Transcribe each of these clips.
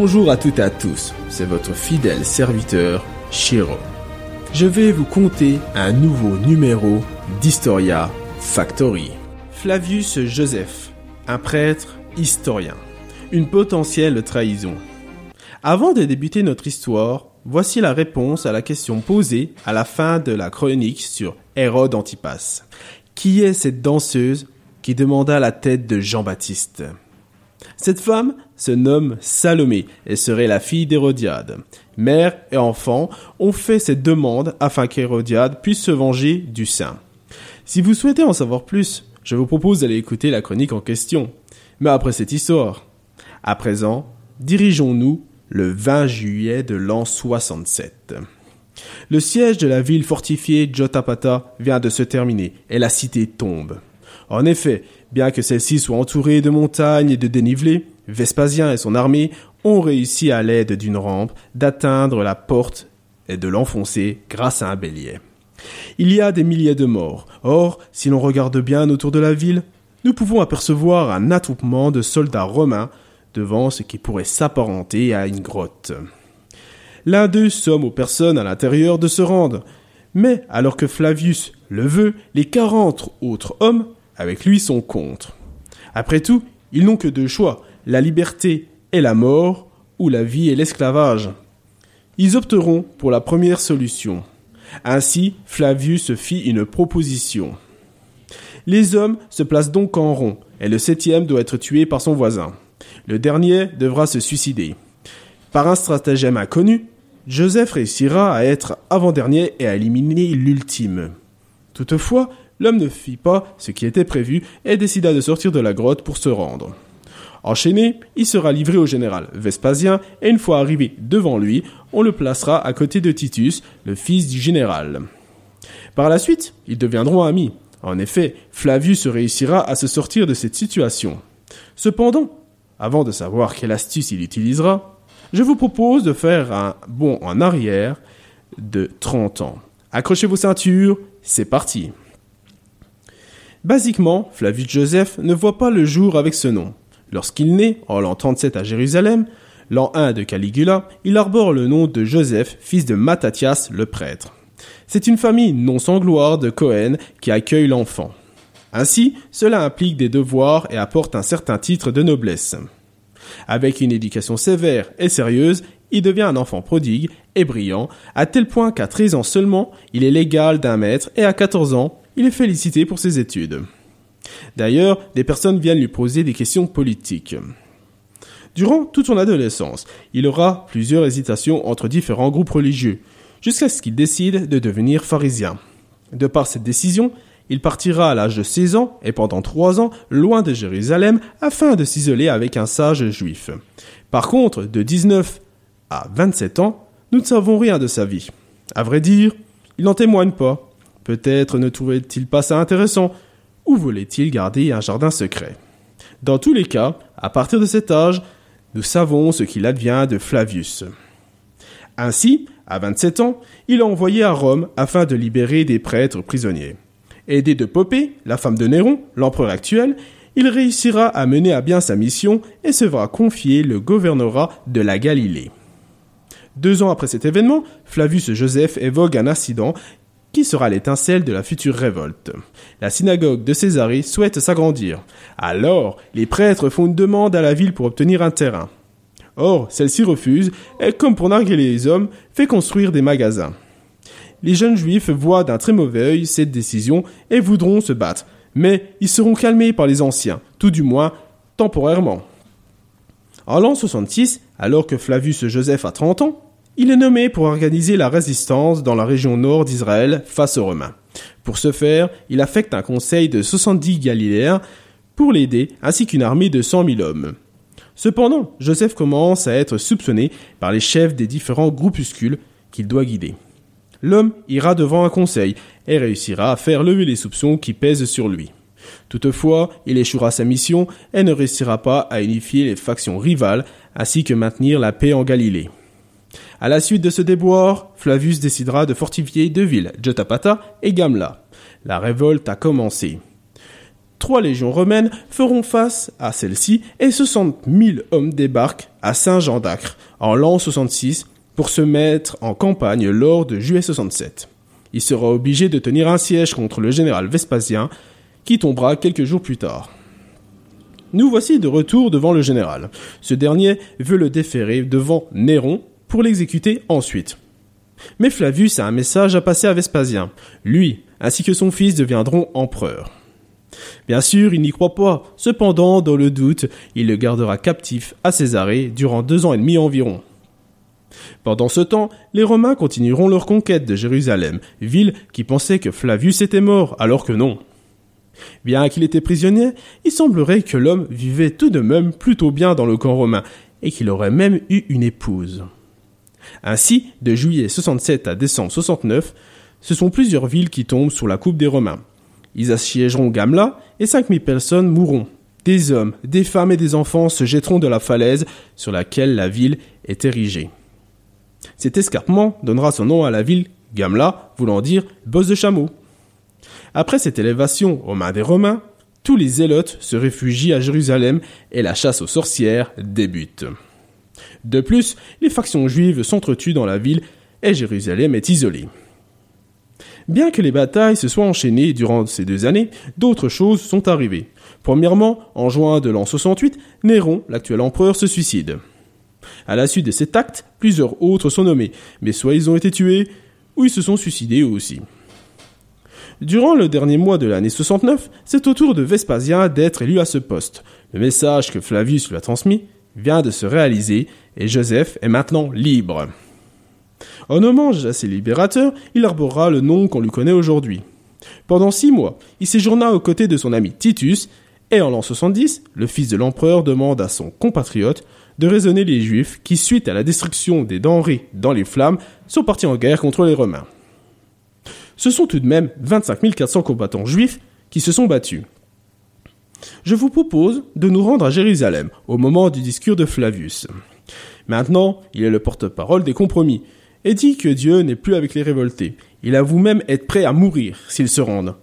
Bonjour à toutes et à tous, c'est votre fidèle serviteur, Shiro. Je vais vous conter un nouveau numéro d'Historia Factory. Flavius Joseph, un prêtre historien. Une potentielle trahison. Avant de débuter notre histoire, voici la réponse à la question posée à la fin de la chronique sur Hérode Antipas. Qui est cette danseuse qui demanda la tête de Jean-Baptiste? Cette femme se nomme Salomé et serait la fille d'Hérodiade. Mère et enfant ont fait cette demande afin qu'Hérodiade puisse se venger du saint. Si vous souhaitez en savoir plus, je vous propose d'aller écouter la chronique en question. Mais après cette histoire, à présent, dirigeons-nous le 20 juillet de l'an 67. Le siège de la ville fortifiée Jotapata vient de se terminer et la cité tombe. En effet, bien que celle-ci soit entourée de montagnes et de dénivelés, Vespasien et son armée ont réussi à l'aide d'une rampe d'atteindre la porte et de l'enfoncer grâce à un bélier. Il y a des milliers de morts. Or, si l'on regarde bien autour de la ville, nous pouvons apercevoir un attroupement de soldats romains devant ce qui pourrait s'apparenter à une grotte. L'un d'eux somme aux personnes à l'intérieur de se rendre, mais alors que Flavius le veut, les quarante autres hommes avec lui sont contre. Après tout, ils n'ont que deux choix, la liberté et la mort, ou la vie et l'esclavage. Ils opteront pour la première solution. Ainsi, Flavius fit une proposition. Les hommes se placent donc en rond, et le septième doit être tué par son voisin. Le dernier devra se suicider. Par un stratagème inconnu, Joseph réussira à être avant-dernier et à éliminer l'ultime. Toutefois, l'homme ne fit pas ce qui était prévu et décida de sortir de la grotte pour se rendre. Enchaîné, il sera livré au général Vespasien et une fois arrivé devant lui, on le placera à côté de Titus, le fils du général. Par la suite, ils deviendront amis. En effet, Flavius réussira à se sortir de cette situation. Cependant, avant de savoir quelle astuce il utilisera, je vous propose de faire un bond en arrière de 30 ans. Accrochez vos ceintures, c'est parti. Basiquement, Flavius Joseph ne voit pas le jour avec ce nom. Lorsqu'il naît, en l'an 37 à Jérusalem, l'an 1 de Caligula, il arbore le nom de Joseph, fils de Mattathias le prêtre. C'est une famille non sans gloire de Cohen qui accueille l'enfant. Ainsi, cela implique des devoirs et apporte un certain titre de noblesse. Avec une éducation sévère et sérieuse, il devient un enfant prodigue et brillant, à tel point qu'à 13 ans seulement, il est l'égal d'un maître et à 14 ans, il est félicité pour ses études. D'ailleurs, des personnes viennent lui poser des questions politiques. Durant toute son adolescence, il aura plusieurs hésitations entre différents groupes religieux, jusqu'à ce qu'il décide de devenir pharisien. De par cette décision, il partira à l'âge de 16 ans et pendant trois ans loin de Jérusalem afin de s'isoler avec un sage juif. Par contre, de 19 à 27 ans, nous ne savons rien de sa vie. À vrai dire, il n'en témoigne pas. Peut-être ne trouvait-il pas ça intéressant, ou voulait-il garder un jardin secret? Dans tous les cas, à partir de cet âge, nous savons ce qu'il advient de Flavius. Ainsi, à 27 ans, il est envoyé à Rome afin de libérer des prêtres prisonniers. Aidé de Popée, la femme de Néron, l'empereur actuel, il réussira à mener à bien sa mission et se verra confier le gouvernorat de la Galilée. Deux ans après cet événement, Flavius Joseph évoque un incident qui sera l'étincelle de la future révolte. La synagogue de Césarée souhaite s'agrandir. Alors, les prêtres font une demande à la ville pour obtenir un terrain. Or, celle-ci refuse et, comme pour narguer les hommes, fait construire des magasins les jeunes juifs voient d'un très mauvais œil cette décision et voudront se battre, mais ils seront calmés par les anciens, tout du moins temporairement. En l'an 66, alors que Flavius Joseph a 30 ans, il est nommé pour organiser la résistance dans la région nord d'Israël face aux Romains. Pour ce faire, il affecte un conseil de 70 Galiléens pour l'aider, ainsi qu'une armée de 100 000 hommes. Cependant, Joseph commence à être soupçonné par les chefs des différents groupuscules qu'il doit guider l'homme ira devant un conseil et réussira à faire lever les soupçons qui pèsent sur lui. Toutefois, il échouera sa mission et ne réussira pas à unifier les factions rivales ainsi que maintenir la paix en Galilée. À la suite de ce déboire, Flavius décidera de fortifier deux villes, Jotapata et Gamla. La révolte a commencé. trois légions romaines feront face à celle-ci et 60 000 hommes débarquent à Saint-Jean d'Acre en l'an 66 pour se mettre en campagne lors de juillet 67. Il sera obligé de tenir un siège contre le général Vespasien qui tombera quelques jours plus tard. Nous voici de retour devant le général. Ce dernier veut le déférer devant Néron pour l'exécuter ensuite. Mais Flavius a un message à passer à Vespasien. Lui, ainsi que son fils deviendront empereurs. Bien sûr, il n'y croit pas. Cependant, dans le doute, il le gardera captif à Césarée durant deux ans et demi environ. Pendant ce temps, les Romains continueront leur conquête de Jérusalem, ville qui pensait que Flavius était mort, alors que non. Bien qu'il était prisonnier, il semblerait que l'homme vivait tout de même plutôt bien dans le camp romain, et qu'il aurait même eu une épouse. Ainsi, de juillet 67 à décembre 69, ce sont plusieurs villes qui tombent sous la coupe des Romains. Ils assiégeront Gamla et 5000 personnes mourront. Des hommes, des femmes et des enfants se jetteront de la falaise sur laquelle la ville est érigée. Cet escarpement donnera son nom à la ville Gamla, voulant dire bosse de chameau. Après cette élévation aux mains des Romains, tous les zélotes se réfugient à Jérusalem et la chasse aux sorcières débute. De plus, les factions juives s'entretuent dans la ville et Jérusalem est isolée. Bien que les batailles se soient enchaînées durant ces deux années, d'autres choses sont arrivées. Premièrement, en juin de l'an 68, Néron, l'actuel empereur, se suicide. À la suite de cet acte, plusieurs autres sont nommés, mais soit ils ont été tués, ou ils se sont suicidés aussi. Durant le dernier mois de l'année 69, c'est au tour de Vespasien d'être élu à ce poste. Le message que Flavius lui a transmis vient de se réaliser et Joseph est maintenant libre. En hommage à ses libérateurs, il arborera le nom qu'on lui connaît aujourd'hui. Pendant six mois, il séjourna aux côtés de son ami Titus, et en l'an 70, le fils de l'empereur demande à son compatriote de raisonner les Juifs qui, suite à la destruction des denrées dans les flammes, sont partis en guerre contre les Romains. Ce sont tout de même 25 400 combattants juifs qui se sont battus. Je vous propose de nous rendre à Jérusalem au moment du discours de Flavius. Maintenant, il est le porte-parole des compromis, et dit que Dieu n'est plus avec les révoltés. Il avoue même être prêt à mourir s'ils se rendent.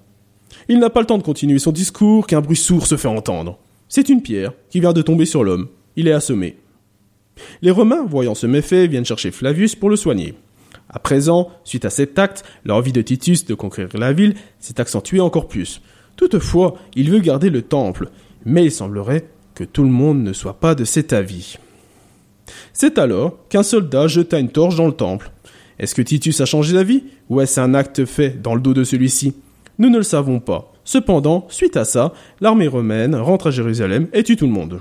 Il n'a pas le temps de continuer son discours qu'un bruit sourd se fait entendre. C'est une pierre qui vient de tomber sur l'homme. Il est assommé. Les Romains, voyant ce méfait, viennent chercher Flavius pour le soigner. À présent, suite à cet acte, l'envie de Titus de conquérir la ville s'est accentuée encore plus. Toutefois, il veut garder le temple, mais il semblerait que tout le monde ne soit pas de cet avis. C'est alors qu'un soldat jeta une torche dans le temple. Est-ce que Titus a changé d'avis ou est-ce un acte fait dans le dos de celui-ci? Nous ne le savons pas. Cependant, suite à ça, l'armée romaine rentre à Jérusalem et tue tout le monde.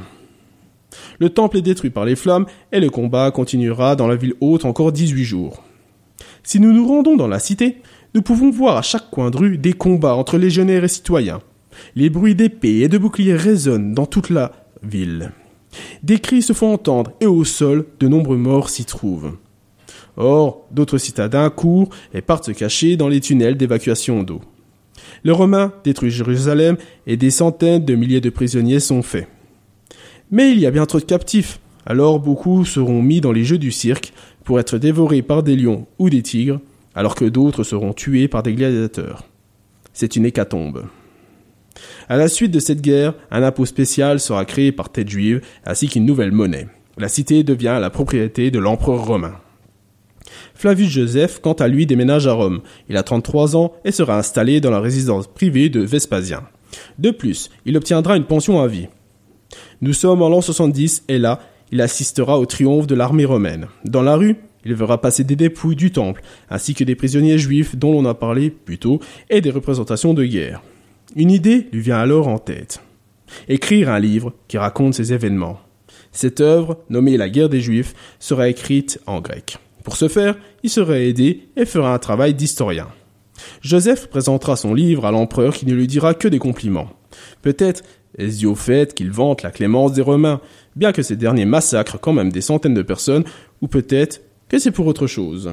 Le temple est détruit par les flammes et le combat continuera dans la ville haute encore 18 jours. Si nous nous rendons dans la cité, nous pouvons voir à chaque coin de rue des combats entre légionnaires et citoyens. Les bruits d'épées et de boucliers résonnent dans toute la ville. Des cris se font entendre et au sol, de nombreux morts s'y trouvent. Or, d'autres citadins courent et partent se cacher dans les tunnels d'évacuation d'eau. Les Romains détruisent Jérusalem et des centaines de milliers de prisonniers sont faits. Mais il y a bien trop de captifs, alors beaucoup seront mis dans les jeux du cirque pour être dévorés par des lions ou des tigres, alors que d'autres seront tués par des gladiateurs. C'est une hécatombe. À la suite de cette guerre, un impôt spécial sera créé par tête juive ainsi qu'une nouvelle monnaie. La cité devient la propriété de l'empereur romain. Flavius Joseph, quant à lui, déménage à Rome. Il a 33 ans et sera installé dans la résidence privée de Vespasien. De plus, il obtiendra une pension à vie. Nous sommes en l'an 70 et là, il assistera au triomphe de l'armée romaine. Dans la rue, il verra passer des dépouilles du temple, ainsi que des prisonniers juifs dont l'on a parlé plus tôt, et des représentations de guerre. Une idée lui vient alors en tête. Écrire un livre qui raconte ces événements. Cette œuvre, nommée La guerre des Juifs, sera écrite en grec. Pour ce faire, il sera aidé et fera un travail d'historien. Joseph présentera son livre à l'empereur qui ne lui dira que des compliments. Peut-être est-ce au fait qu'il vante la clémence des Romains, bien que ces derniers massacrent quand même des centaines de personnes, ou peut-être que c'est pour autre chose.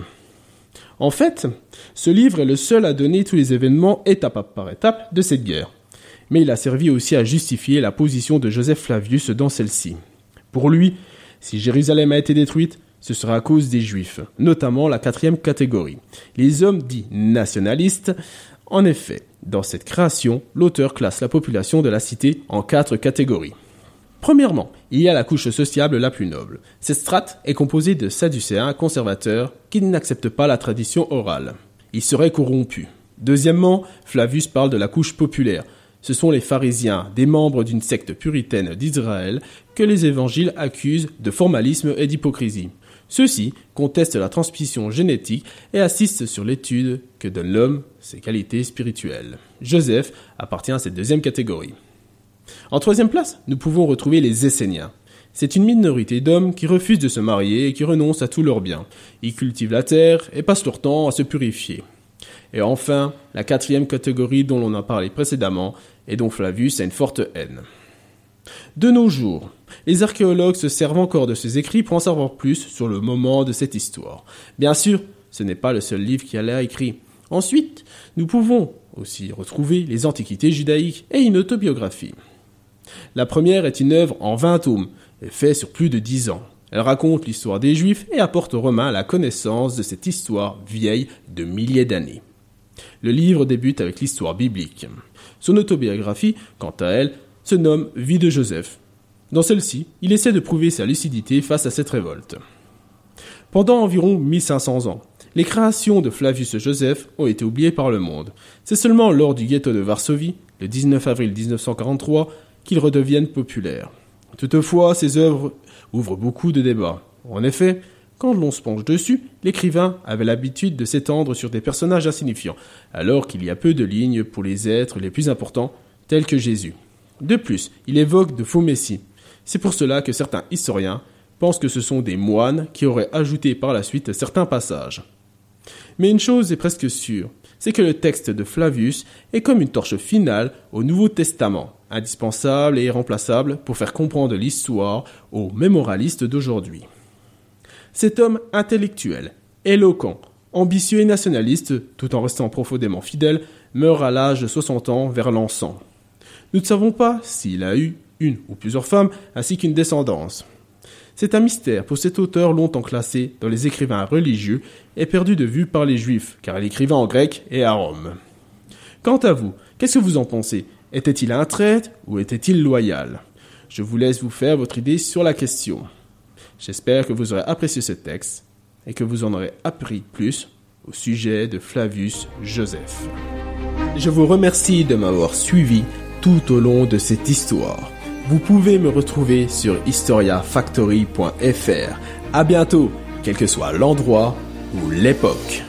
En fait, ce livre est le seul à donner tous les événements étape par étape de cette guerre. Mais il a servi aussi à justifier la position de Joseph Flavius dans celle-ci. Pour lui, si Jérusalem a été détruite, ce sera à cause des Juifs, notamment la quatrième catégorie, les hommes dits nationalistes, En effet, dans cette création, l'auteur classe la population de la cité en quatre catégories. Premièrement, il y a la couche sociable la plus noble. Cette strate est composée de sadducéens conservateurs qui n'acceptent pas la tradition orale. Ils seraient corrompus. Deuxièmement, Flavius parle de la couche populaire. Ce sont les pharisiens, des membres d'une secte puritaine d'Israël, que les évangiles accusent de formalisme et d'hypocrisie. Ceux-ci contestent la transmission génétique et assistent sur l'étude que donne l'homme ses qualités spirituelles. Joseph appartient à cette deuxième catégorie. En troisième place, nous pouvons retrouver les Esséniens. C'est une minorité d'hommes qui refusent de se marier et qui renoncent à tous leurs biens. Ils cultivent la terre et passent leur temps à se purifier. Et enfin, la quatrième catégorie dont l'on a parlé précédemment et dont Flavius a une forte haine. De nos jours, les archéologues se servent encore de ces écrits pour en savoir plus sur le moment de cette histoire. Bien sûr, ce n'est pas le seul livre qui a l'air écrit. Ensuite, nous pouvons aussi retrouver les antiquités judaïques et une autobiographie. La première est une œuvre en 20 tomes, et fait sur plus de 10 ans. Elle raconte l'histoire des Juifs et apporte aux Romains la connaissance de cette histoire vieille de milliers d'années. Le livre débute avec l'histoire biblique. Son autobiographie, quant à elle, se nomme Vie de Joseph. Dans celle-ci, il essaie de prouver sa lucidité face à cette révolte. Pendant environ 1500 ans, les créations de Flavius Joseph ont été oubliées par le monde. C'est seulement lors du ghetto de Varsovie, le 19 avril 1943, qu'ils redeviennent populaires. Toutefois, ces œuvres ouvrent beaucoup de débats. En effet, quand l'on se penche dessus, l'écrivain avait l'habitude de s'étendre sur des personnages insignifiants, alors qu'il y a peu de lignes pour les êtres les plus importants, tels que Jésus. De plus, il évoque de faux messies. C'est pour cela que certains historiens pensent que ce sont des moines qui auraient ajouté par la suite certains passages. Mais une chose est presque sûre, c'est que le texte de Flavius est comme une torche finale au Nouveau Testament, indispensable et irremplaçable pour faire comprendre l'histoire aux mémoralistes d'aujourd'hui. Cet homme intellectuel, éloquent, ambitieux et nationaliste, tout en restant profondément fidèle, meurt à l'âge de 60 ans vers l'encens. Nous ne savons pas s'il a eu une ou plusieurs femmes ainsi qu'une descendance. C'est un mystère pour cet auteur longtemps classé dans les écrivains religieux et perdu de vue par les juifs, car il écrivait en grec et à Rome. Quant à vous, qu'est-ce que vous en pensez était-il un traître ou était-il loyal? Je vous laisse vous faire votre idée sur la question. J'espère que vous aurez apprécié ce texte et que vous en aurez appris plus au sujet de Flavius Joseph. Je vous remercie de m'avoir suivi tout au long de cette histoire. Vous pouvez me retrouver sur historiafactory.fr. À bientôt, quel que soit l'endroit ou l'époque.